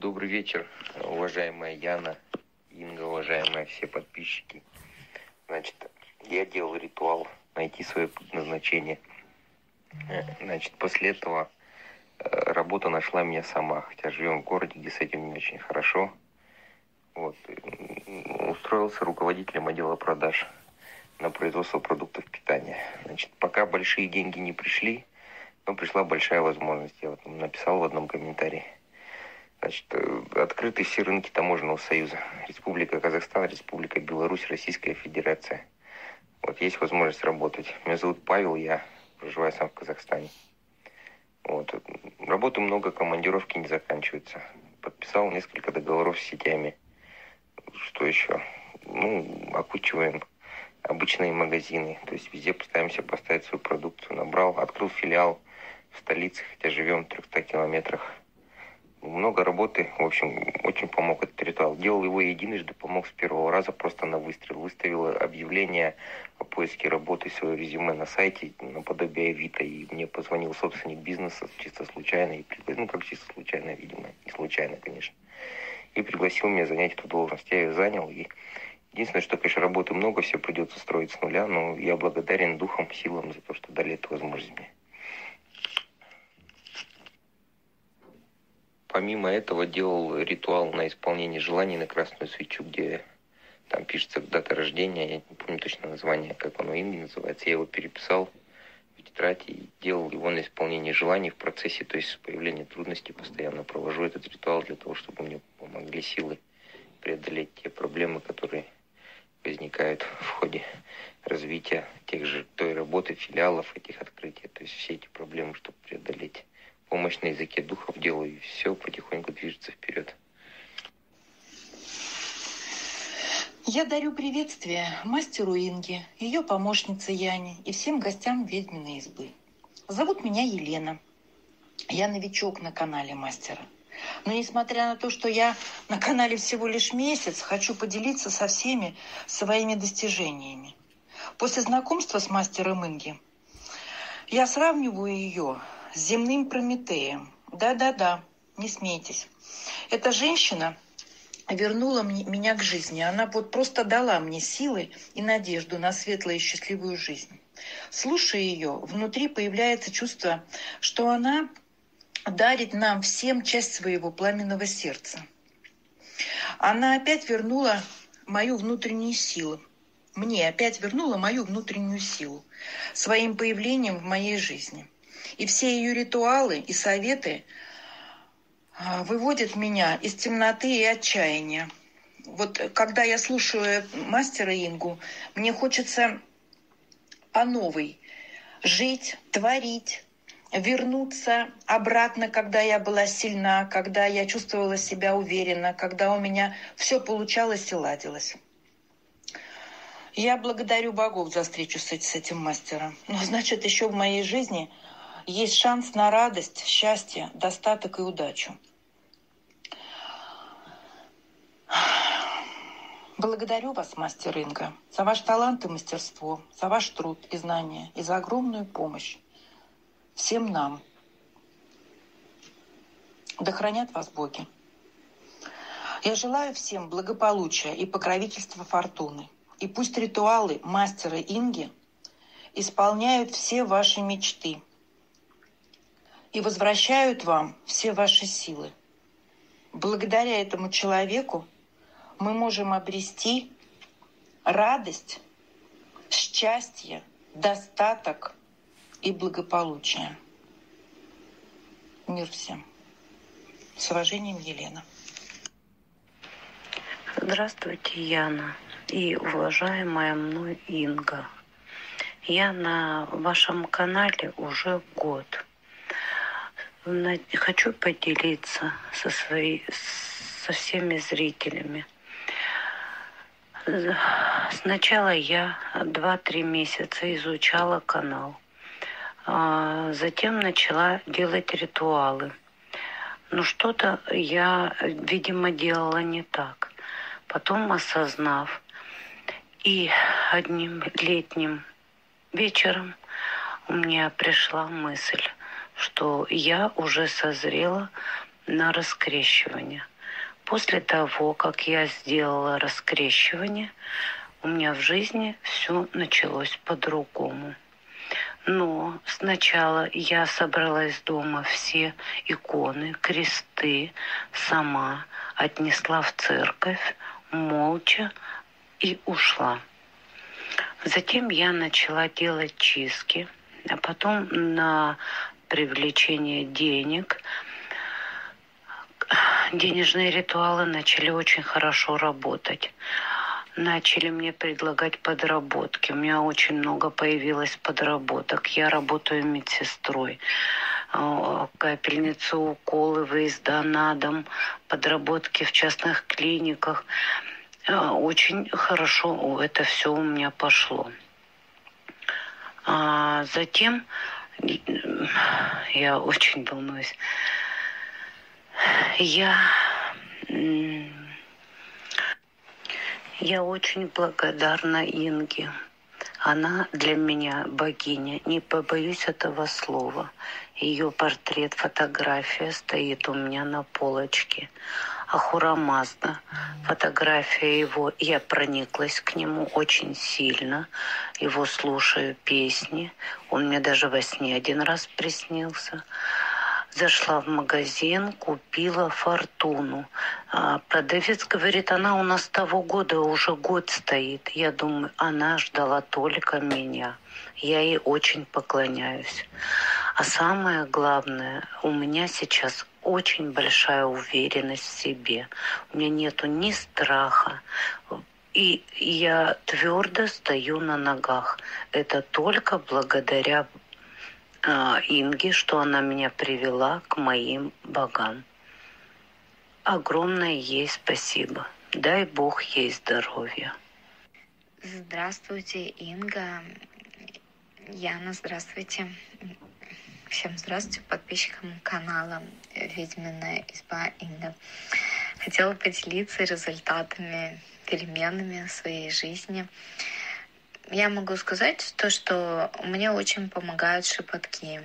Добрый вечер, уважаемая Яна, Инга, уважаемые все подписчики. Значит, я делал ритуал найти свое предназначение. Э, значит, после этого э, работа нашла меня сама, хотя живем в городе, где с этим не очень хорошо. Вот. Устроился руководителем отдела продаж на производство продуктов питания. Значит, пока большие деньги не пришли, но пришла большая возможность. Я вот написал в одном комментарии. Значит, э, открыты все рынки таможенного союза. Республика Казахстан, Республика Беларусь, Российская Федерация. Вот есть возможность работать. Меня зовут Павел, я проживаю сам в Казахстане. Вот. Работы много, командировки не заканчиваются. Подписал несколько договоров с сетями. Что еще? Ну, окучиваем обычные магазины. То есть везде пытаемся поставить свою продукцию. Набрал, открыл филиал в столице, хотя живем в 300 километрах много работы. В общем, очень помог этот ритуал. Делал его единожды, помог с первого раза просто на выстрел. Выставил объявление о поиске работы, свое резюме на сайте, наподобие Авито. И мне позвонил собственник бизнеса чисто случайно. И ну, как чисто случайно, видимо. Не случайно, конечно. И пригласил меня занять эту должность. Я ее занял. И единственное, что, конечно, работы много, все придется строить с нуля. Но я благодарен духом, силам за то, что дали эту возможность мне. Помимо этого делал ритуал на исполнение желаний на красную свечу, где там пишется дата рождения, я не помню точно название, как оно именно называется. Я его переписал в тетрадь и делал его на исполнение желаний в процессе, то есть появления трудностей постоянно провожу этот ритуал для того, чтобы мне помогли силы преодолеть те проблемы, которые возникают в ходе развития тех же той работы, филиалов, этих открытий. То есть все эти проблемы, чтобы преодолеть помощь на языке духов делаю, и все потихоньку движется вперед. Я дарю приветствие мастеру Инге, ее помощнице Яне и всем гостям ведьминой избы. Зовут меня Елена. Я новичок на канале мастера. Но несмотря на то, что я на канале всего лишь месяц, хочу поделиться со всеми своими достижениями. После знакомства с мастером Инги я сравниваю ее с земным Прометеем. Да-да-да, не смейтесь. Эта женщина вернула мне, меня к жизни. Она вот просто дала мне силы и надежду на светлую и счастливую жизнь. Слушая ее, внутри появляется чувство, что она дарит нам всем часть своего пламенного сердца. Она опять вернула мою внутреннюю силу. Мне опять вернула мою внутреннюю силу своим появлением в моей жизни – и все ее ритуалы и советы а, выводят меня из темноты и отчаяния. Вот когда я слушаю мастера Ингу, мне хочется по новой жить, творить, вернуться обратно, когда я была сильна, когда я чувствовала себя уверенно, когда у меня все получалось и ладилось. Я благодарю богов за встречу с этим мастером. Но значит, еще в моей жизни – есть шанс на радость, счастье, достаток и удачу. Благодарю вас, мастер Инга, за ваш талант и мастерство, за ваш труд и знания и за огромную помощь всем нам. Да хранят вас боги. Я желаю всем благополучия и покровительства фортуны. И пусть ритуалы мастера Инги исполняют все ваши мечты – и возвращают вам все ваши силы. Благодаря этому человеку мы можем обрести радость, счастье, достаток и благополучие. Мир всем. С уважением, Елена. Здравствуйте, Яна и уважаемая мной Инга. Я на вашем канале уже год – хочу поделиться со, своей, со всеми зрителями. Сначала я 2-3 месяца изучала канал. А затем начала делать ритуалы. Но что-то я, видимо, делала не так. Потом осознав, и одним летним вечером у меня пришла мысль, что я уже созрела на раскрещивание. После того, как я сделала раскрещивание, у меня в жизни все началось по-другому. Но сначала я собрала из дома все иконы, кресты, сама отнесла в церковь, молча и ушла. Затем я начала делать чистки, а потом на привлечение денег денежные ритуалы начали очень хорошо работать начали мне предлагать подработки. У меня очень много появилось подработок. Я работаю медсестрой. А, капельницу, уколы, выезда на дом, подработки в частных клиниках. А, очень хорошо это все у меня пошло. А затем я очень волнуюсь. Я я очень благодарна Инге. Она для меня богиня, не побоюсь этого слова. Ее портрет, фотография стоит у меня на полочке. Ахура Мазда, фотография его, я прониклась к нему очень сильно. Его слушаю песни. Он мне даже во сне один раз приснился. Зашла в магазин, купила фортуну. А продавец говорит, она у нас того года уже год стоит. Я думаю, она ждала только меня. Я ей очень поклоняюсь. А самое главное, у меня сейчас очень большая уверенность в себе. У меня нету ни страха, и я твердо стою на ногах. Это только благодаря а, Инге, что она меня привела к моим богам. Огромное ей спасибо. Дай Бог ей здоровья. Здравствуйте, Инга. Яна, здравствуйте. Всем здравствуйте подписчикам канала «Ведьминая изба Инга». Хотела поделиться результатами, переменами своей жизни – я могу сказать то, что мне очень помогают шепотки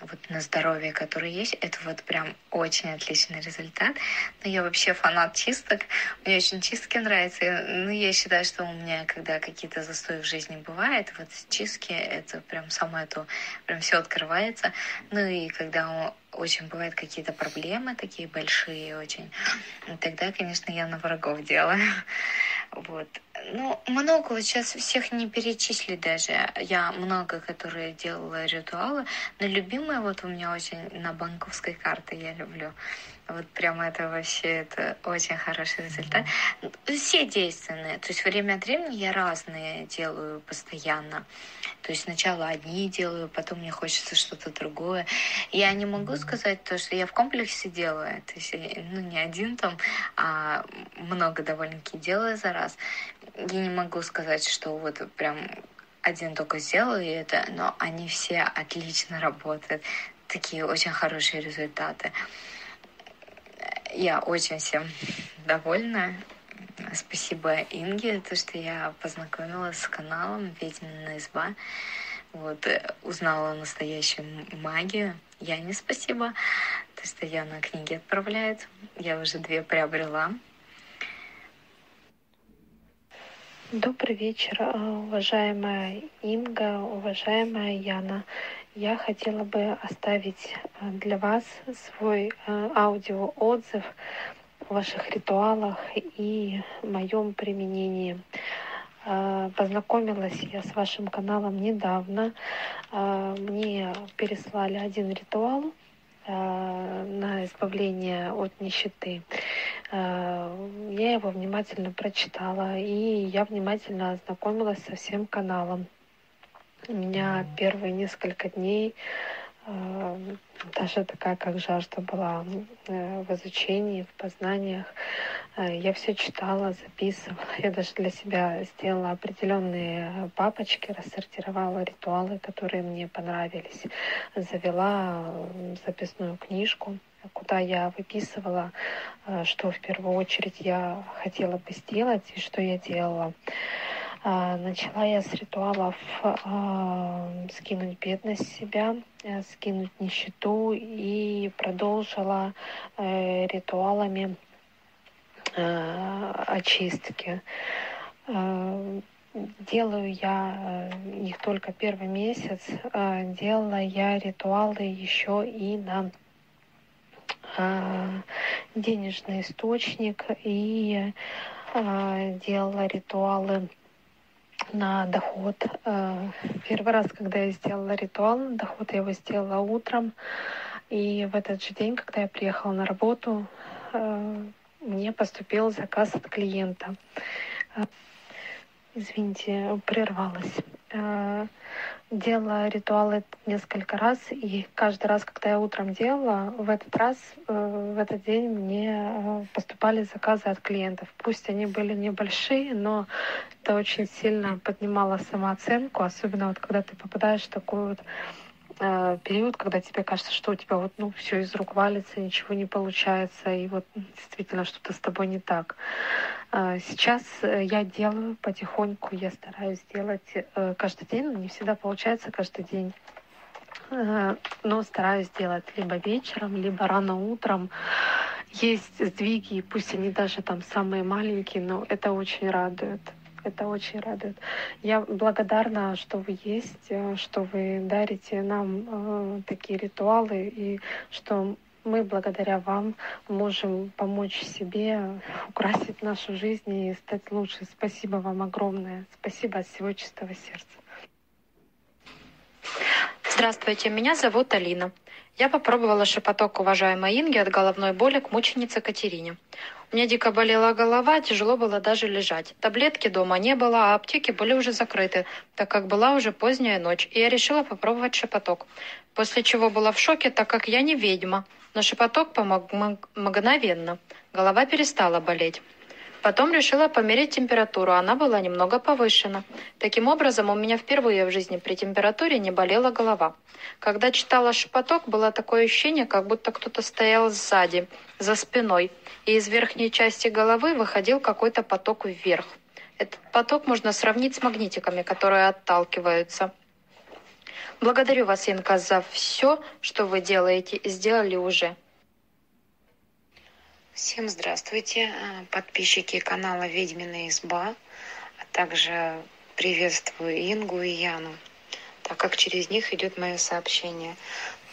вот на здоровье, которые есть, это вот прям очень отличный результат. Но я вообще фанат чисток. Мне очень чистки нравятся. Ну, я считаю, что у меня, когда какие-то застои в жизни бывают, вот чистки, это прям самое то, прям все открывается. Ну и когда очень бывают какие-то проблемы такие большие очень, тогда, конечно, я на врагов делаю. Вот. Ну, много вот сейчас всех не перечислить даже. Я много, которые делала ритуалы, но любимая вот у меня очень на банковской карте я люблю. Вот прямо это вообще это очень хороший результат. Все действенные. То есть время от времени я разные делаю постоянно. То есть сначала одни делаю, потом мне хочется что-то другое. Я не могу сказать то, что я в комплексе делаю. То есть ну, не один там, а много довольно-таки делаю за раз. Я не могу сказать, что вот прям один только сделал и это, но они все отлично работают. Такие очень хорошие результаты. Я очень всем довольна. Спасибо Инге, то, что я познакомилась с каналом «Ведьмина изба». Вот, э, узнала настоящую магию. Я не спасибо, то, что я на книги отправляет. Я уже две приобрела. Добрый вечер, э, уважаемая Инга, уважаемая Яна. Я хотела бы оставить э, для вас свой э, аудиоотзыв о ваших ритуалах и моем применении. Э, познакомилась я с вашим каналом недавно. Мне переслали один ритуал на избавление от нищеты. Я его внимательно прочитала, и я внимательно ознакомилась со всем каналом. У меня первые несколько дней э, даже такая как жажда была э, в изучении, в познаниях. Э, я все читала, записывала. Я даже для себя сделала определенные папочки, рассортировала ритуалы, которые мне понравились. Завела записную книжку, куда я выписывала, что в первую очередь я хотела бы сделать и что я делала. А, начала я с ритуалов а, скинуть бедность себя, э, скинуть нищету и продолжила э, ритуалами э, очистки. Делаю я их только первый месяц, делала я ритуалы еще и на денежный источник и делала ритуалы на доход. Э, первый раз, когда я сделала ритуал на доход, я его сделала утром. И в этот же день, когда я приехала на работу, э, мне поступил заказ от клиента. Э, извините, прервалась делала ритуалы несколько раз, и каждый раз, когда я утром делала, в этот раз, э, в этот день мне э, поступали заказы от клиентов. Пусть они были небольшие, но это очень сильно поднимало самооценку, особенно вот когда ты попадаешь в такой вот э, период, когда тебе кажется, что у тебя вот ну все из рук валится, ничего не получается, и вот действительно что-то с тобой не так. А, сейчас э, я делаю потихоньку, я стараюсь делать э, каждый день, но не всегда получается каждый день. Э, но стараюсь делать либо вечером, либо рано утром. Есть сдвиги, пусть они даже там самые маленькие, но это очень радует. Это очень радует. Я благодарна, что вы есть, что вы дарите нам такие ритуалы и что мы благодаря вам можем помочь себе украсить нашу жизнь и стать лучше. Спасибо вам огромное. Спасибо от всего чистого сердца. Здравствуйте, меня зовут Алина. Я попробовала шепоток уважаемой Инги от головной боли к мученице Катерине. Меня дико болела голова, тяжело было даже лежать. Таблетки дома не было, а аптеки были уже закрыты, так как была уже поздняя ночь, и я решила попробовать шепоток. После чего была в шоке, так как я не ведьма, но шепоток помог мгновенно. Голова перестала болеть. Потом решила померить температуру, она была немного повышена. Таким образом, у меня впервые в жизни при температуре не болела голова. Когда читала шепоток, было такое ощущение, как будто кто-то стоял сзади, за спиной, и из верхней части головы выходил какой-то поток вверх. Этот поток можно сравнить с магнитиками, которые отталкиваются. Благодарю вас, Инка, за все, что вы делаете и сделали уже. Всем здравствуйте, а, подписчики канала «Ведьмина изба», а также приветствую Ингу и Яну, так как через них идет мое сообщение.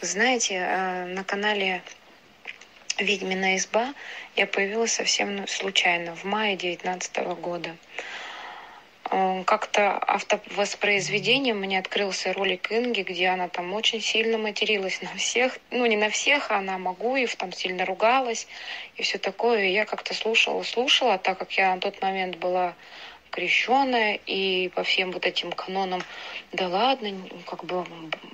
Вы знаете, а, на канале «Ведьмина изба» я появилась совсем случайно, в мае 2019 года. Как-то автовоспроизведением мне открылся ролик Инги, где она там очень сильно материлась на всех, ну не на всех, а на Магуев, там сильно ругалась и все такое. И я как-то слушала, слушала, так как я на тот момент была крещенная и по всем вот этим канонам, да ладно, как бы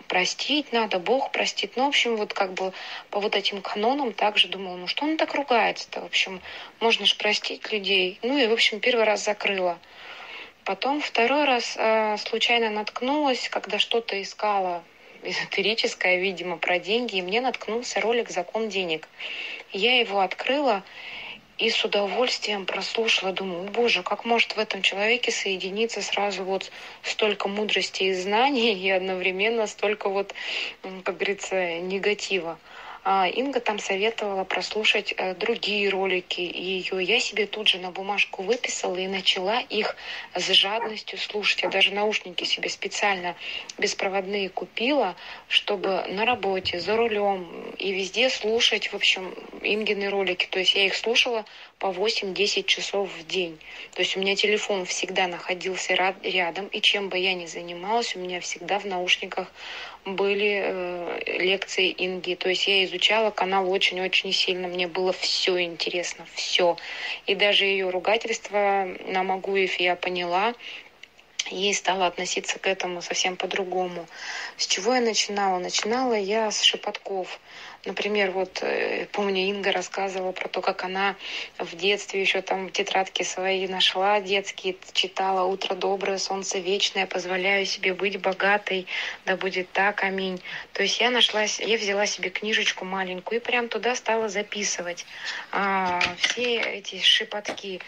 простить надо, Бог простит. Ну, в общем, вот как бы по вот этим канонам также думала, ну что он так ругается-то, в общем, можно же простить людей. Ну и, в общем, первый раз закрыла. Потом второй раз э, случайно наткнулась, когда что-то искала эзотерическое, видимо, про деньги, и мне наткнулся ролик «Закон денег». Я его открыла и с удовольствием прослушала. Думаю, боже, как может в этом человеке соединиться сразу вот столько мудрости и знаний и одновременно столько вот, как говорится, негатива. А, Инга там советовала прослушать э, другие ролики ее. Я себе тут же на бумажку выписала и начала их с жадностью слушать. Я даже наушники себе специально беспроводные купила, чтобы на работе, за рулем и везде слушать, в общем, Ингины ролики. То есть я их слушала по 8-10 часов в день. То есть у меня телефон всегда находился рядом, и чем бы я ни занималась, у меня всегда в наушниках были э, лекции Инги. То есть я изучала канал очень-очень сильно. Мне было все интересно, все. И даже ее ругательство на Магуев я поняла и стала относиться к этому совсем по-другому. С чего я начинала? Начинала я с шепотков. Например, вот э, помню, Инга рассказывала про то, как она в детстве еще там тетрадки свои нашла детские, читала «Утро доброе, солнце вечное, позволяю себе быть богатой, да будет так, аминь». То есть я нашла, я взяла себе книжечку маленькую и прям туда стала записывать а, все эти шепотки.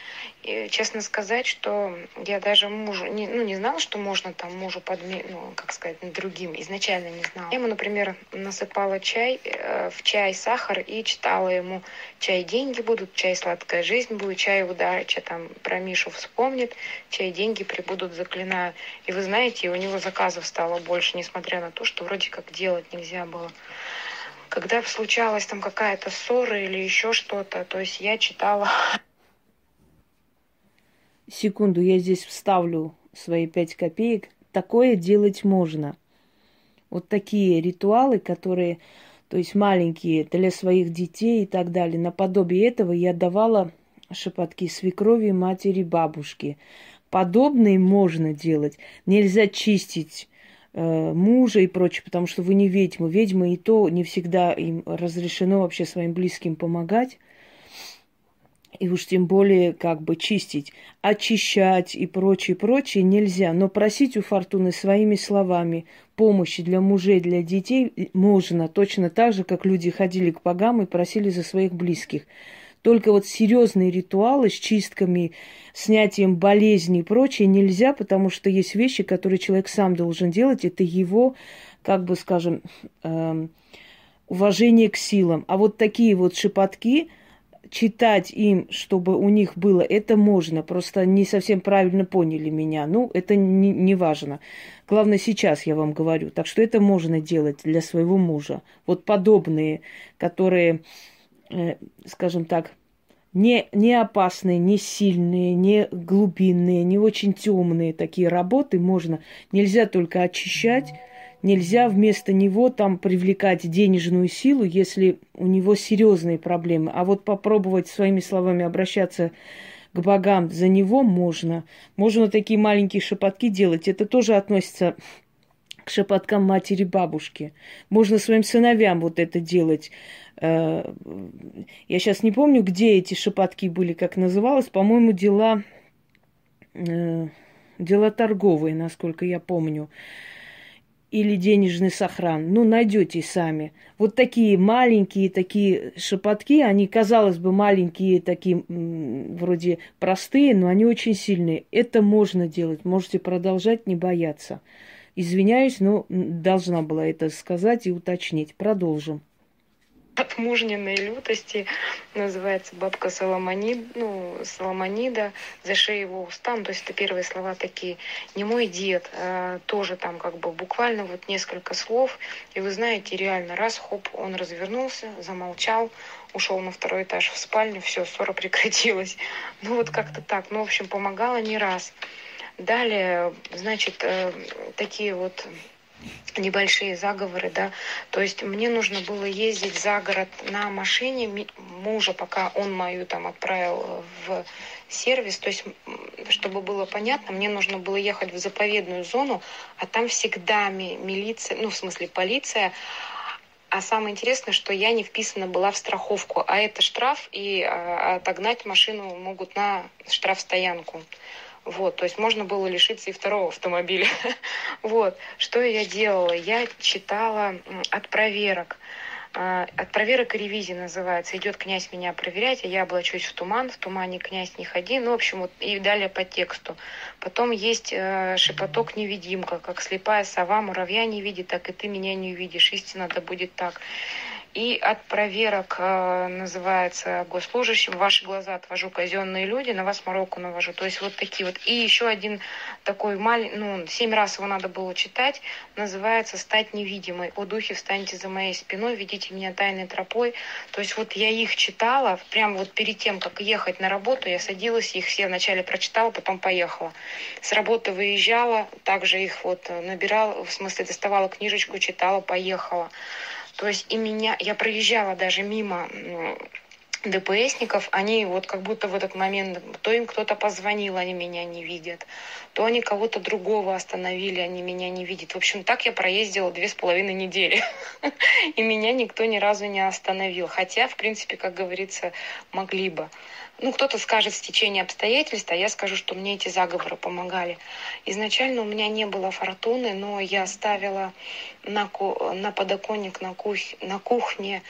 И, честно сказать, что я даже мужу, не, ну, не знала, что можно там мужу подме, ну, как сказать, другим, изначально не знала. Я ему, например, насыпала чай, э, в чай сахар и читала ему чай деньги будут, чай сладкая жизнь будет, чай удача, там про Мишу вспомнит, чай деньги прибудут, заклинаю. И вы знаете, у него заказов стало больше, несмотря на то, что вроде как делать нельзя было когда случалась там какая-то ссора или еще что-то, то есть я читала секунду, я здесь вставлю свои пять копеек. Такое делать можно. Вот такие ритуалы, которые, то есть маленькие для своих детей и так далее. Наподобие этого я давала шепотки свекрови, матери, бабушки. Подобные можно делать. Нельзя чистить э, мужа и прочее, потому что вы не ведьмы. Ведьмы и то не всегда им разрешено вообще своим близким помогать и уж тем более как бы чистить, очищать и прочее, прочее нельзя. Но просить у Фортуны своими словами помощи для мужей, для детей можно, точно так же, как люди ходили к богам и просили за своих близких. Только вот серьезные ритуалы с чистками, снятием болезней и прочее нельзя, потому что есть вещи, которые человек сам должен делать. Это его, как бы скажем, э, уважение к силам. А вот такие вот шепотки – читать им, чтобы у них было, это можно. Просто не совсем правильно поняли меня. Ну, это не, не важно. Главное, сейчас я вам говорю. Так что это можно делать для своего мужа. Вот подобные, которые, э, скажем так, не, не опасные, не сильные, не глубинные, не очень темные такие работы можно. Нельзя только очищать Нельзя вместо него там привлекать денежную силу, если у него серьезные проблемы. А вот попробовать своими словами обращаться к богам за него можно. Можно такие маленькие шепотки делать. Это тоже относится к шепоткам матери бабушки. Можно своим сыновьям вот это делать. Э, я сейчас не помню, где эти шепотки были, как называлось. По-моему, дела, э, дела торговые, насколько я помню или денежный сохран. Ну, найдете сами. Вот такие маленькие такие шепотки, они, казалось бы, маленькие, такие вроде простые, но они очень сильные. Это можно делать. Можете продолжать, не бояться. Извиняюсь, но должна была это сказать и уточнить. Продолжим от мужниной лютости, называется бабка Соломонид, ну, Соломонида, зашей его устам, то есть это первые слова такие, не мой дед, а, тоже там как бы буквально вот несколько слов, и вы знаете, реально раз, хоп, он развернулся, замолчал, ушел на второй этаж в спальню, все, ссора прекратилась. Ну вот как-то так, ну, в общем, помогала не раз. Далее, значит, э, такие вот небольшие заговоры, да, то есть мне нужно было ездить за город на машине мужа, пока он мою там отправил в сервис, то есть чтобы было понятно, мне нужно было ехать в заповедную зону, а там всегда милиция, ну в смысле полиция, а самое интересное, что я не вписана была в страховку, а это штраф, и а, отогнать машину могут на штрафстоянку. Вот, то есть можно было лишиться и второго автомобиля. вот, что я делала? Я читала от проверок. А, от проверок и ревизии называется. Идет князь меня проверять, а я облачусь в туман, в тумане князь не ходи. Ну, в общем, вот и далее по тексту. Потом есть э, шепоток невидимка, как слепая сова муравья не видит, так и ты меня не увидишь. Истина да будет так. И от проверок э, называется госслужащим. Ваши глаза отвожу казенные люди, на вас мороку навожу. То есть вот такие вот. И еще один такой маленький, ну, семь раз его надо было читать, называется «Стать невидимой». «О духе, встаньте за моей спиной, ведите меня тайной тропой». То есть вот я их читала, прямо вот перед тем, как ехать на работу, я садилась, их все вначале прочитала, потом поехала. С работы выезжала, также их вот набирала, в смысле доставала книжечку, читала, поехала. То есть и меня, я проезжала даже мимо ДПСников, они вот как будто в этот момент, то им кто-то позвонил, они меня не видят, то они кого-то другого остановили, они меня не видят. В общем, так я проездила две с половиной недели, и меня никто ни разу не остановил. Хотя, в принципе, как говорится, могли бы. Ну, кто-то скажет стечение обстоятельств, а я скажу, что мне эти заговоры помогали. Изначально у меня не было фортуны, но я ставила на, на подоконник на, кух... на кухне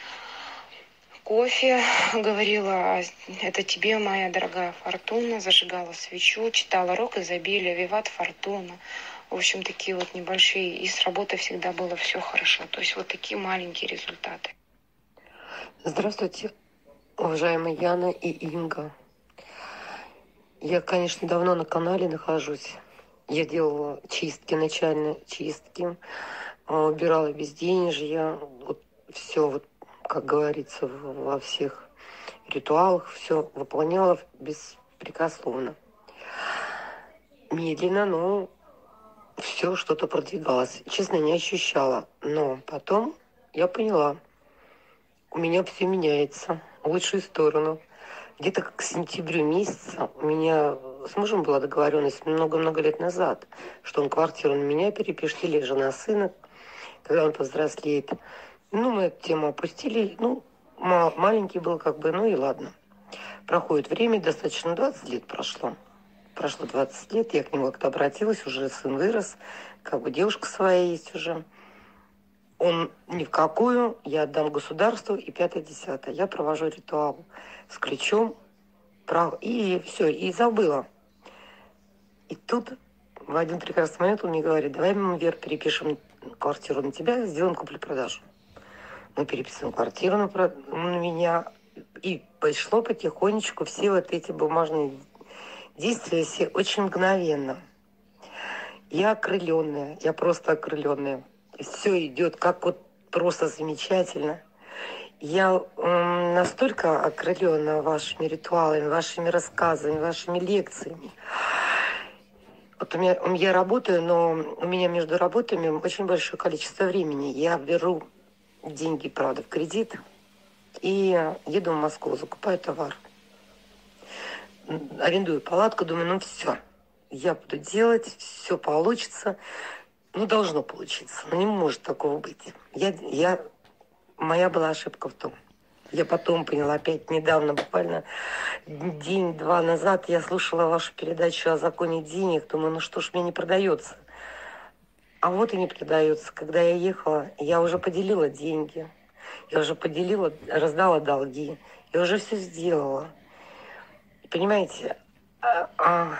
кофе, говорила, это тебе, моя дорогая фортуна, зажигала свечу, читала рок изобилия, виват фортуна. В общем, такие вот небольшие. И с работы всегда было все хорошо. То есть вот такие маленькие результаты. Здравствуйте, уважаемая Яна и Инга. Я, конечно, давно на канале нахожусь. Я делала чистки, начальные чистки, а, убирала безденежье, вот все вот как говорится, во всех ритуалах, все выполняла беспрекословно. Медленно, но все что-то продвигалось. Честно, не ощущала. Но потом я поняла, у меня все меняется в лучшую сторону. Где-то к сентябрю месяца у меня с мужем была договоренность много-много лет назад, что он квартиру на меня перепишет или жена сына, когда он повзрослеет. Ну, мы эту тему опустили. Ну, маленький был как бы, ну и ладно. Проходит время, достаточно 20 лет прошло. Прошло 20 лет, я к нему как-то обратилась, уже сын вырос, как бы девушка своя есть уже. Он ни в какую, я отдам государству и пятое-десятое. Я провожу ритуал с ключом, и все, и забыла. И тут в один прекрасный момент он мне говорит, давай мы, Вер, перепишем квартиру на тебя, сделаем куплю-продажу мы переписываем квартиру на, на меня. И пошло потихонечку все вот эти бумажные действия все очень мгновенно. Я окрыленная, я просто окрыленная. Все идет как вот просто замечательно. Я м, настолько окрылена вашими ритуалами, вашими рассказами, вашими лекциями. Вот у меня, я работаю, но у меня между работами очень большое количество времени. Я беру деньги, правда, в кредит. И еду в Москву, закупаю товар. Арендую палатку, думаю, ну все, я буду делать, все получится. Ну, должно получиться, но не может такого быть. Я, я, моя была ошибка в том. Я потом поняла, опять недавно, буквально день-два назад, я слушала вашу передачу о законе денег. Думаю, ну что ж мне не продается. А вот и не продается. Когда я ехала, я уже поделила деньги, я уже поделила, раздала долги, я уже все сделала. Понимаете, а, а,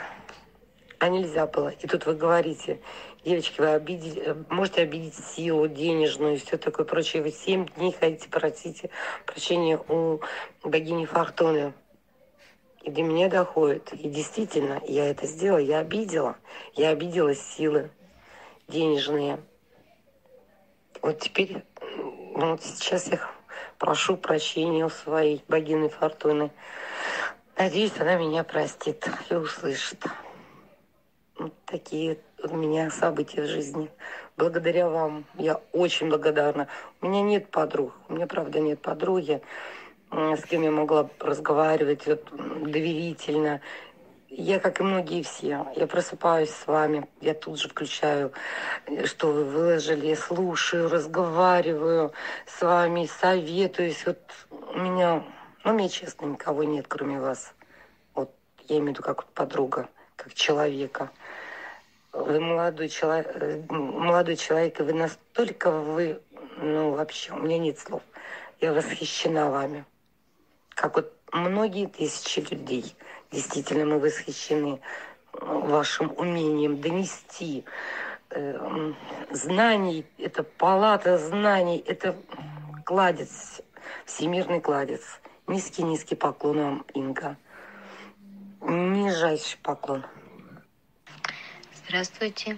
а нельзя было. И тут вы говорите, девочки, вы обидели, можете обидеть силу денежную и все такое прочее. Вы семь дней ходите, просите прощения у богини Фортуны. И до меня доходит. И действительно, я это сделала, я обидела. Я обидела силы денежные. Вот теперь, ну, вот сейчас я прошу прощения у своей богини Фортуны. Надеюсь, она меня простит и услышит. Вот такие у меня события в жизни. Благодаря вам я очень благодарна. У меня нет подруг. У меня, правда, нет подруги, с кем я могла разговаривать вот, доверительно. Я, как и многие все, я просыпаюсь с вами, я тут же включаю, что вы выложили, слушаю, разговариваю с вами, советуюсь. Вот у меня, ну, мне честно, никого нет, кроме вас. Вот я имею в виду как подруга, как человека. Вы молодой человек, молодой человек, и вы настолько вы, ну, вообще, у меня нет слов. Я восхищена вами. Как вот многие тысячи людей – Действительно, мы восхищены э, вашим умением донести э, знаний. Это палата знаний, это кладец, всемирный кладец. Низкий-низкий поклон вам, Инга. Нижайший поклон. Здравствуйте,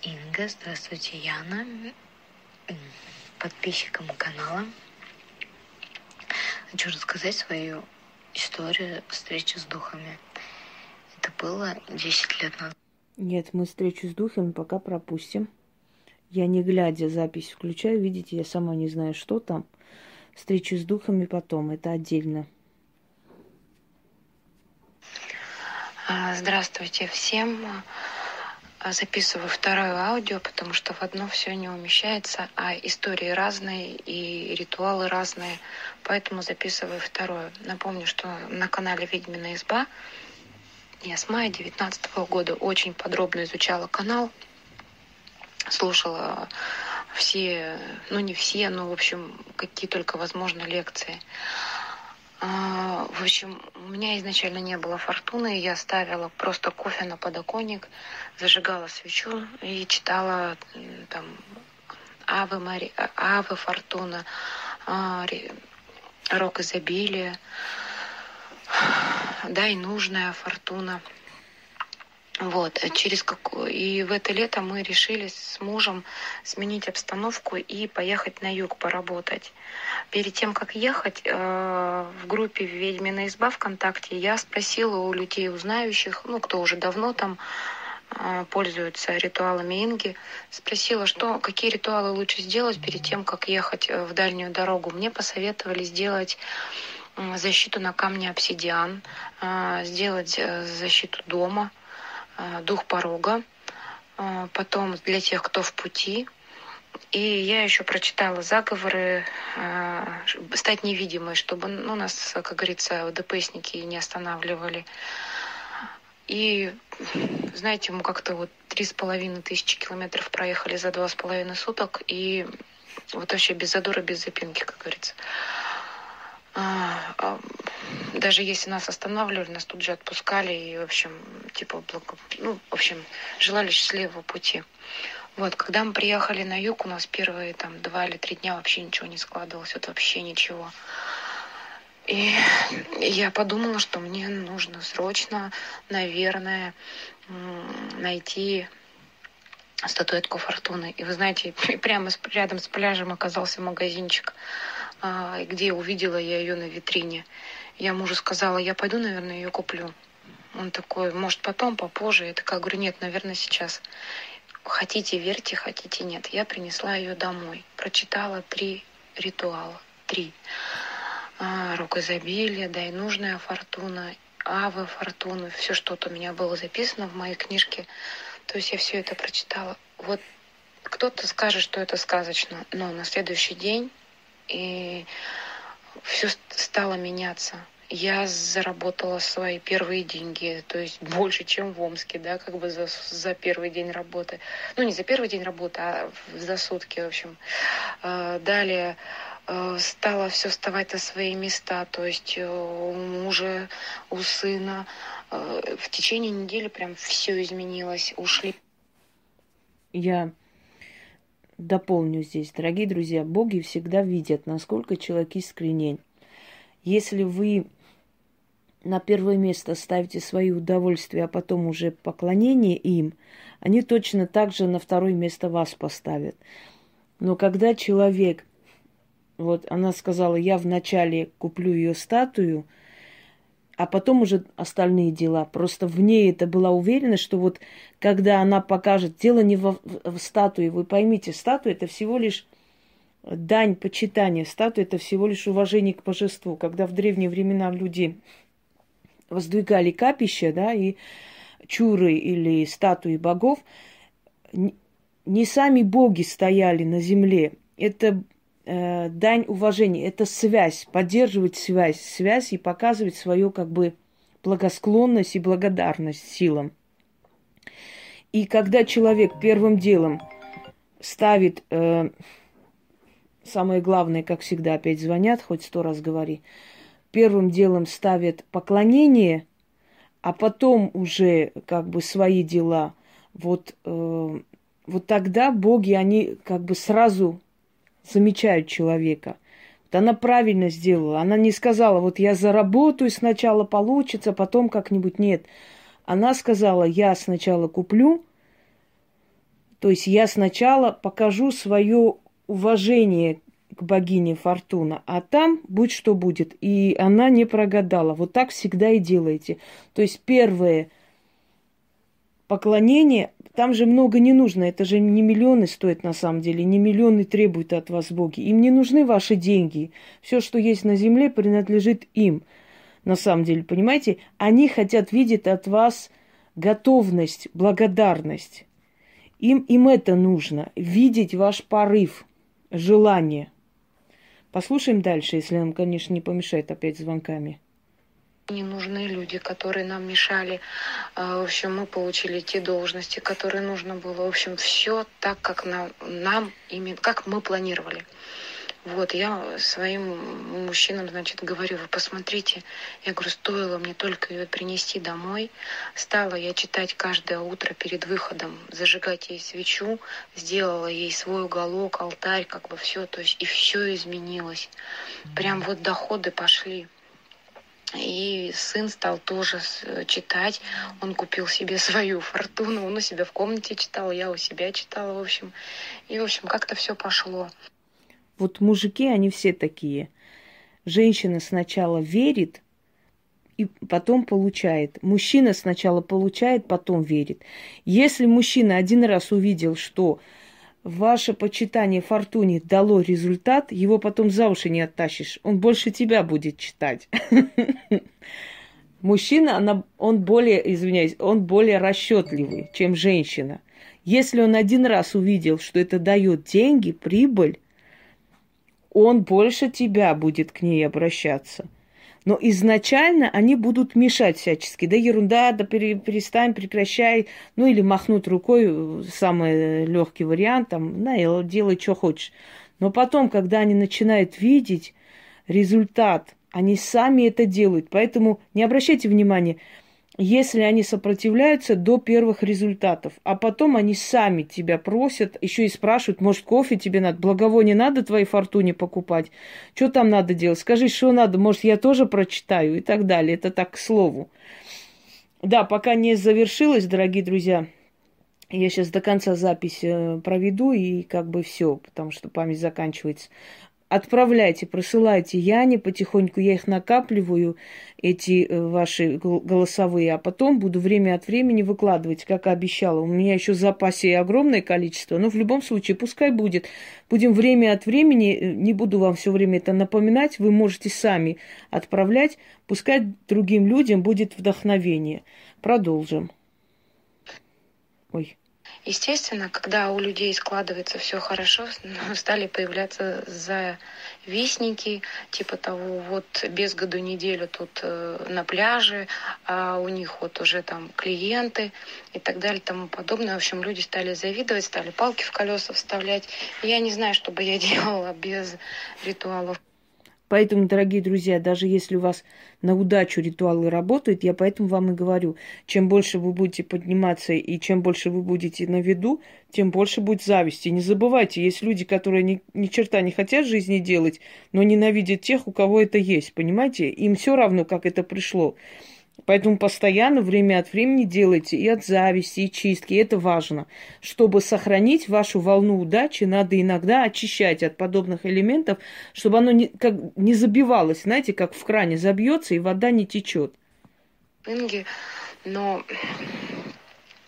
Инга. Здравствуйте, Яна. Подписчикам канала. Хочу рассказать свою история встречи с духами. Это было 10 лет назад. Нет, мы встречу с духами пока пропустим. Я не глядя запись включаю, видите, я сама не знаю, что там. встречу с духами потом, это отдельно. А, здравствуйте всем. А, записываю второе аудио, потому что в одно все не умещается, а истории разные и ритуалы разные, поэтому записываю второе. Напомню, что на канале «Ведьмина изба» я с мая 2019 года очень подробно изучала канал, слушала все, ну не все, но в общем, какие только возможно лекции. А, в общем, у меня изначально не было фортуны, я ставила просто кофе на подоконник, зажигала свечу и читала там Авы, Мари... Авы Фортуна, а, Рок изобилия, да, и нужная фортуна. Вот, через какую... И в это лето мы решили с мужем сменить обстановку и поехать на юг поработать. Перед тем, как ехать, э, в группе «Ведьмина изба» ВКонтакте я спросила у людей, узнающих, ну, кто уже давно там э, пользуются ритуалами Инги, спросила, что, какие ритуалы лучше сделать перед тем, как ехать э, в дальнюю дорогу. Мне посоветовали сделать защиту на камне обсидиан, сделать защиту дома – Э, дух порога, э, потом для тех, кто в пути. И я еще прочитала заговоры э, стать невидимой, чтобы ну, нас, как говорится, ДПСники не останавливали. И, знаете, мы как-то вот три с половиной тысячи километров проехали за два с половиной суток, и вот вообще без задора, без запинки, как говорится. А, а, даже если нас останавливали, нас тут же отпускали и, в общем, типа, благо... ну, в общем, желали счастливого пути. Вот, когда мы приехали на юг, у нас первые там два или три дня вообще ничего не складывалось, вот вообще ничего. И я подумала, что мне нужно срочно, наверное, найти статуэтку фортуны. И вы знаете, прямо рядом с пляжем оказался магазинчик где увидела я ее на витрине. Я мужу сказала, я пойду, наверное, ее куплю. Он такой, может, потом, попозже. Я такая говорю, нет, наверное, сейчас. Хотите, верьте, хотите, нет. Я принесла ее домой. Прочитала три ритуала. Три. А, Рок изобилия, дай нужная фортуна, Авы фортуна. Все что-то у меня было записано в моей книжке. То есть я все это прочитала. Вот кто-то скажет, что это сказочно, но на следующий день и все стало меняться. Я заработала свои первые деньги, то есть больше, чем в Омске, да, как бы за, за первый день работы. Ну, не за первый день работы, а за сутки, в общем. А, далее а, стало все вставать на свои места, то есть э, у мужа, у сына. А, в течение недели прям все изменилось, ушли. Я дополню здесь, дорогие друзья, боги всегда видят, насколько человек искренен. Если вы на первое место ставите свои удовольствия, а потом уже поклонение им, они точно так же на второе место вас поставят. Но когда человек, вот она сказала, я вначале куплю ее статую – а потом уже остальные дела. Просто в ней это была уверенность, что вот когда она покажет, дело не в, в статуе, вы поймите, статуя это всего лишь дань почитания, статуя это всего лишь уважение к божеству. Когда в древние времена люди воздвигали капища, да, и чуры или статуи богов, не сами боги стояли на земле, это э, дань уважения, это связь, поддерживать связь, связь и показывать свою как бы благосклонность и благодарность силам. И когда человек первым делом ставит, э, самое главное, как всегда, опять звонят, хоть сто раз говори, первым делом ставит поклонение, а потом уже как бы свои дела, вот, э, вот тогда боги, они как бы сразу замечают человека. Вот она правильно сделала. Она не сказала, вот я заработаю, сначала получится, потом как-нибудь. Нет. Она сказала, я сначала куплю, то есть я сначала покажу свое уважение к богине Фортуна, а там будь что будет. И она не прогадала. Вот так всегда и делайте. То есть первое поклонение, там же много не нужно. Это же не миллионы стоят на самом деле, не миллионы требуют от вас боги. Им не нужны ваши деньги. Все, что есть на земле, принадлежит им. На самом деле, понимаете? Они хотят видеть от вас готовность, благодарность. Им, им это нужно. Видеть ваш порыв, желание. Послушаем дальше, если нам, конечно, не помешает опять звонками не нужны люди, которые нам мешали. А, в общем, мы получили те должности, которые нужно было. В общем, все так, как нам, нам именно, как мы планировали. Вот, я своим мужчинам, значит, говорю, вы посмотрите, я говорю, стоило мне только ее принести домой, стала я читать каждое утро перед выходом, зажигать ей свечу, сделала ей свой уголок, алтарь, как бы все, то есть и все изменилось. Прям вот доходы пошли. И сын стал тоже читать. Он купил себе свою фортуну. Он у себя в комнате читал, я у себя читала, в общем. И, в общем, как-то все пошло. Вот мужики, они все такие. Женщина сначала верит, и потом получает. Мужчина сначала получает, потом верит. Если мужчина один раз увидел, что ваше почитание фортуне дало результат, его потом за уши не оттащишь. Он больше тебя будет читать. Мужчина, он более, извиняюсь, он более расчетливый, чем женщина. Если он один раз увидел, что это дает деньги, прибыль, он больше тебя будет к ней обращаться – но изначально они будут мешать всячески. Да ерунда, да перестань, прекращай. Ну или махнуть рукой, э, самый легкий вариант, там, на, делай, что хочешь. Но потом, когда они начинают видеть результат, они сами это делают. Поэтому не обращайте внимания, если они сопротивляются до первых результатов, а потом они сами тебя просят, еще и спрашивают, может, кофе тебе надо, благовоние надо твоей фортуне покупать, что там надо делать, скажи, что надо, может, я тоже прочитаю? И так далее. Это так к слову. Да, пока не завершилось, дорогие друзья, я сейчас до конца запись э, проведу и как бы все, потому что память заканчивается отправляйте, присылайте Яне потихоньку, я их накапливаю, эти э, ваши голосовые, а потом буду время от времени выкладывать, как и обещала. У меня еще в запасе огромное количество, но в любом случае пускай будет. Будем время от времени, э, не буду вам все время это напоминать, вы можете сами отправлять, пускай другим людям будет вдохновение. Продолжим. Ой. Естественно, когда у людей складывается все хорошо, стали появляться завистники, типа того, вот без году неделю тут э, на пляже, а у них вот уже там клиенты и так далее тому подобное. В общем, люди стали завидовать, стали палки в колеса вставлять. Я не знаю, что бы я делала без ритуалов. Поэтому, дорогие друзья, даже если у вас на удачу ритуалы работают, я поэтому вам и говорю, чем больше вы будете подниматься и чем больше вы будете на виду, тем больше будет зависти. Не забывайте, есть люди, которые ни, ни черта не хотят жизни делать, но ненавидят тех, у кого это есть, понимаете? Им все равно, как это пришло. Поэтому постоянно, время от времени делайте и от зависти, и чистки. Это важно. Чтобы сохранить вашу волну удачи, надо иногда очищать от подобных элементов, чтобы оно не, как, не забивалось. Знаете, как в кране забьется, и вода не течет. Но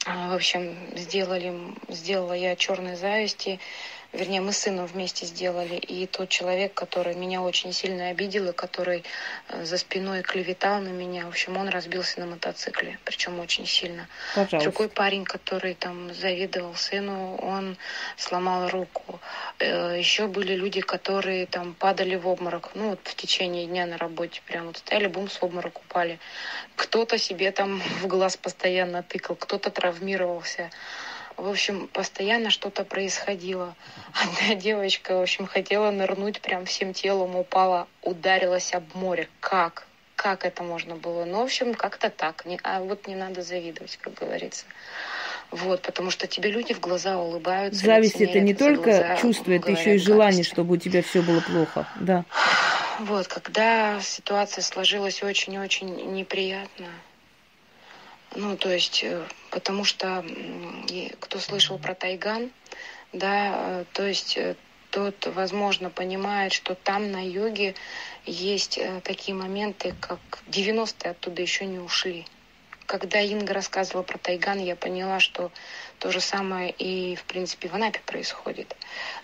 а, в общем, сделали, сделала я черной зависти вернее, мы с сыном вместе сделали, и тот человек, который меня очень сильно обидел, и который э, за спиной клеветал на меня, в общем, он разбился на мотоцикле, причем очень сильно. Пожалуйста. Другой парень, который там завидовал сыну, он сломал руку. Э, Еще были люди, которые там падали в обморок, ну вот в течение дня на работе прям вот стояли, бум, в обморок упали. Кто-то себе там в глаз постоянно тыкал, кто-то травмировался. В общем, постоянно что-то происходило. Одна девочка, в общем, хотела нырнуть прям всем телом, упала, ударилась об море. Как? Как это можно было? Ну, в общем, как-то так. Не, а вот не надо завидовать, как говорится. Вот, потому что тебе люди в глаза улыбаются. Зависть это не только чувство, это еще и желание, чтобы у тебя все было плохо. Да. Вот, когда ситуация сложилась очень-очень неприятно, ну, то есть, э, потому что кто слышал про Тайган, да, э, то есть э, тот, возможно, понимает, что там на юге есть такие моменты, как 90-е оттуда еще не ушли когда Инга рассказывала про Тайган, я поняла, что то же самое и, в принципе, в Анапе происходит.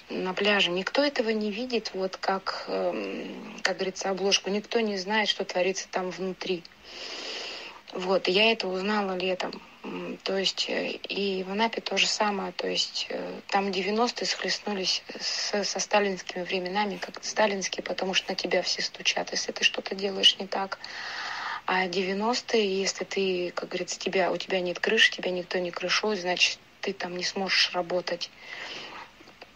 На пляже никто этого не видит, вот как, эм, как говорится, обложку. Никто не знает, что творится там внутри. Вот, я это узнала летом. То есть э, и в Анапе то же самое. То есть э, там 90-е схлестнулись с, со сталинскими временами, как сталинские, потому что на тебя все стучат, если ты что-то делаешь не так. А 90-е, если ты, как говорится, тебя, у тебя нет крыши, тебя никто не крышует, значит, ты там не сможешь работать.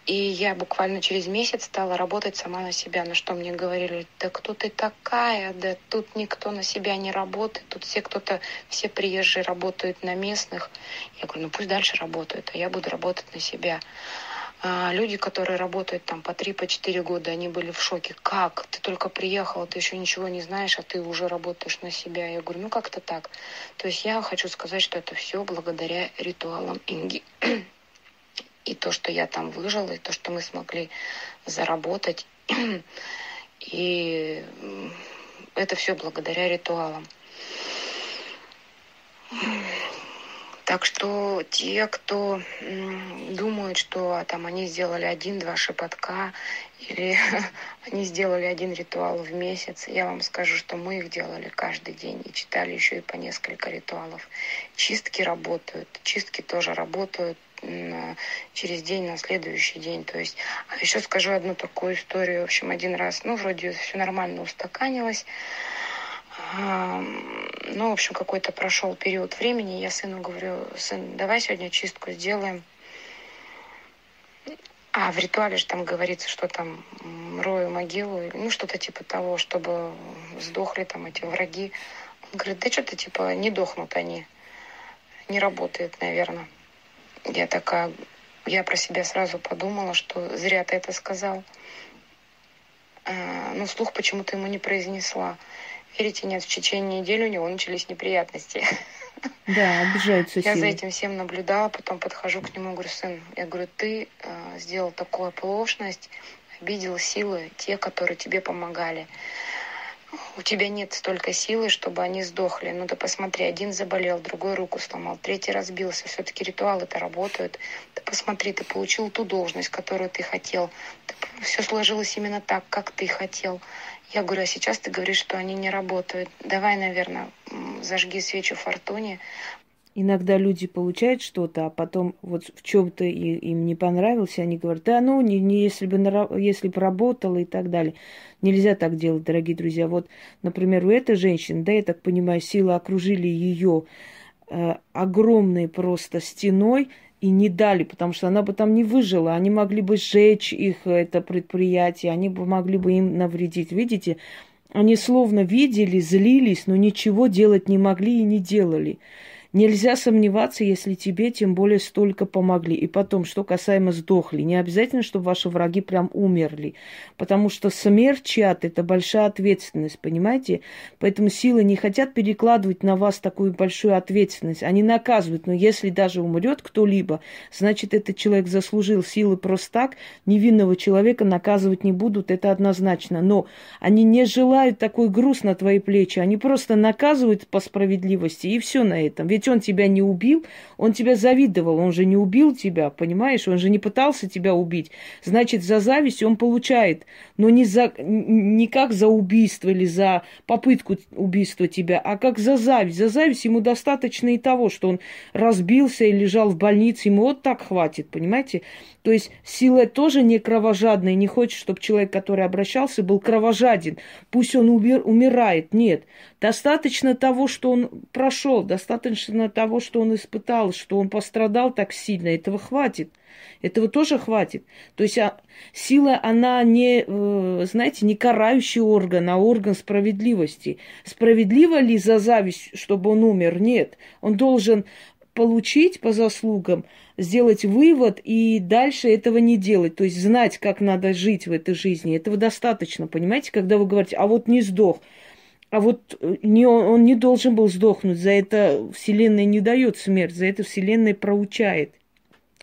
И я буквально через месяц стала работать сама на себя, на что мне говорили, да кто ты такая, да тут никто на себя не работает, тут все кто-то, все приезжие работают на местных. Я говорю, ну пусть дальше работают, а я буду работать на себя. А люди, которые работают там по три, по четыре года, они были в шоке. Как? Ты только приехала, ты еще ничего не знаешь, а ты уже работаешь на себя. Я говорю, ну как-то так. То есть я хочу сказать, что это все благодаря ритуалам Инги. и то, что я там выжила, и то, что мы смогли заработать. И это все благодаря ритуалам. Так что те, кто думают, что а, там они сделали один-два шепотка или они сделали один ритуал в месяц, я вам скажу, что мы их делали каждый день и читали еще и по несколько ритуалов. Чистки работают, чистки тоже работают через день на следующий день. То есть, а еще скажу одну такую историю. В общем, один раз, ну, вроде все нормально устаканилось. Ну, в общем, какой-то прошел период времени. Я сыну говорю, сын, давай сегодня чистку сделаем. А в ритуале же там говорится, что там рою могилу, ну что-то типа того, чтобы сдохли там эти враги. Он говорит, да что-то типа не дохнут они. Не работает, наверное. Я такая, я про себя сразу подумала, что зря ты это сказал. А, но вслух почему-то ему не произнесла. Верите, нет, в течение недели у него начались неприятности. Да, обижаются Я за этим всем наблюдала, потом подхожу к нему, говорю, сын, я говорю, ты э, сделал такую оплошность, обидел силы, те, которые тебе помогали у тебя нет столько силы, чтобы они сдохли. Ну ты посмотри, один заболел, другой руку сломал, третий разбился. Все-таки ритуалы это работают. Ты посмотри, ты получил ту должность, которую ты хотел. Все сложилось именно так, как ты хотел. Я говорю, а сейчас ты говоришь, что они не работают. Давай, наверное, зажги свечу фортуне, Иногда люди получают что-то, а потом вот в чем-то им не понравилось, они говорят, да ну, не, не если бы если бы работала и так далее. Нельзя так делать, дорогие друзья. Вот, например, у этой женщины, да, я так понимаю, силы окружили ее э, огромной просто стеной и не дали, потому что она бы там не выжила. Они могли бы сжечь их, это предприятие, они бы могли бы им навредить. Видите, они словно видели, злились, но ничего делать не могли и не делали. Нельзя сомневаться, если тебе тем более столько помогли. И потом, что касаемо сдохли, не обязательно, чтобы ваши враги прям умерли. Потому что смерть чат – это большая ответственность, понимаете? Поэтому силы не хотят перекладывать на вас такую большую ответственность. Они наказывают, но если даже умрет кто-либо, значит, этот человек заслужил силы просто так. Невинного человека наказывать не будут, это однозначно. Но они не желают такой груз на твои плечи. Они просто наказывают по справедливости, и все на этом. Ведь ведь он тебя не убил, он тебя завидовал, он же не убил тебя, понимаешь? Он же не пытался тебя убить. Значит, за зависть он получает, но не, за, не как за убийство или за попытку убийства тебя, а как за зависть. За зависть ему достаточно и того, что он разбился и лежал в больнице, ему вот так хватит, понимаете? То есть сила тоже не кровожадная, не хочет, чтобы человек, который обращался, был кровожаден. Пусть он умер, умирает. Нет. Достаточно того, что он прошел, достаточно того, что он испытал, что он пострадал так сильно. Этого хватит. Этого тоже хватит. То есть а, сила, она не, э, знаете, не карающий орган, а орган справедливости. Справедливо ли за зависть, чтобы он умер? Нет. Он должен получить по заслугам, сделать вывод и дальше этого не делать. То есть знать, как надо жить в этой жизни. Этого достаточно, понимаете, когда вы говорите, а вот не сдох. А вот э, не, он не должен был сдохнуть. За это Вселенная не дает смерть, за это Вселенная проучает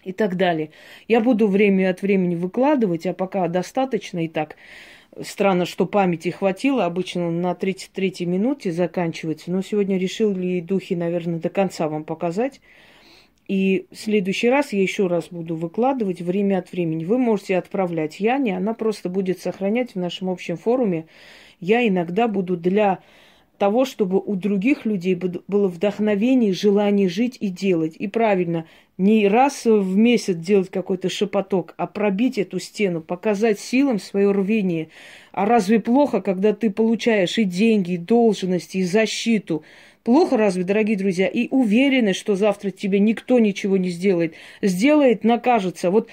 и так далее. Я буду время от времени выкладывать, а пока достаточно и так. Странно, что памяти хватило. Обычно на 33-й минуте заканчивается. Но сегодня решили духи, наверное, до конца вам показать. И в следующий раз я еще раз буду выкладывать время от времени. Вы можете отправлять Яне, она просто будет сохранять в нашем общем форуме. Я иногда буду для того, чтобы у других людей было вдохновение, желание жить и делать. И правильно, не раз в месяц делать какой-то шепоток, а пробить эту стену, показать силам свое рвение. А разве плохо, когда ты получаешь и деньги, и должности, и защиту? Плохо разве, дорогие друзья? И уверенность, что завтра тебе никто ничего не сделает. Сделает, накажется. Вот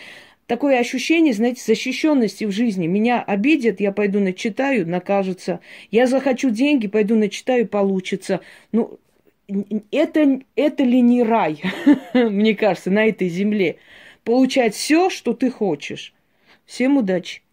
такое ощущение, знаете, защищенности в жизни. Меня обидят, я пойду начитаю, накажется. Я захочу деньги, пойду начитаю, получится. Ну, это, это ли не рай, мне кажется, на этой земле? Получать все, что ты хочешь. Всем удачи!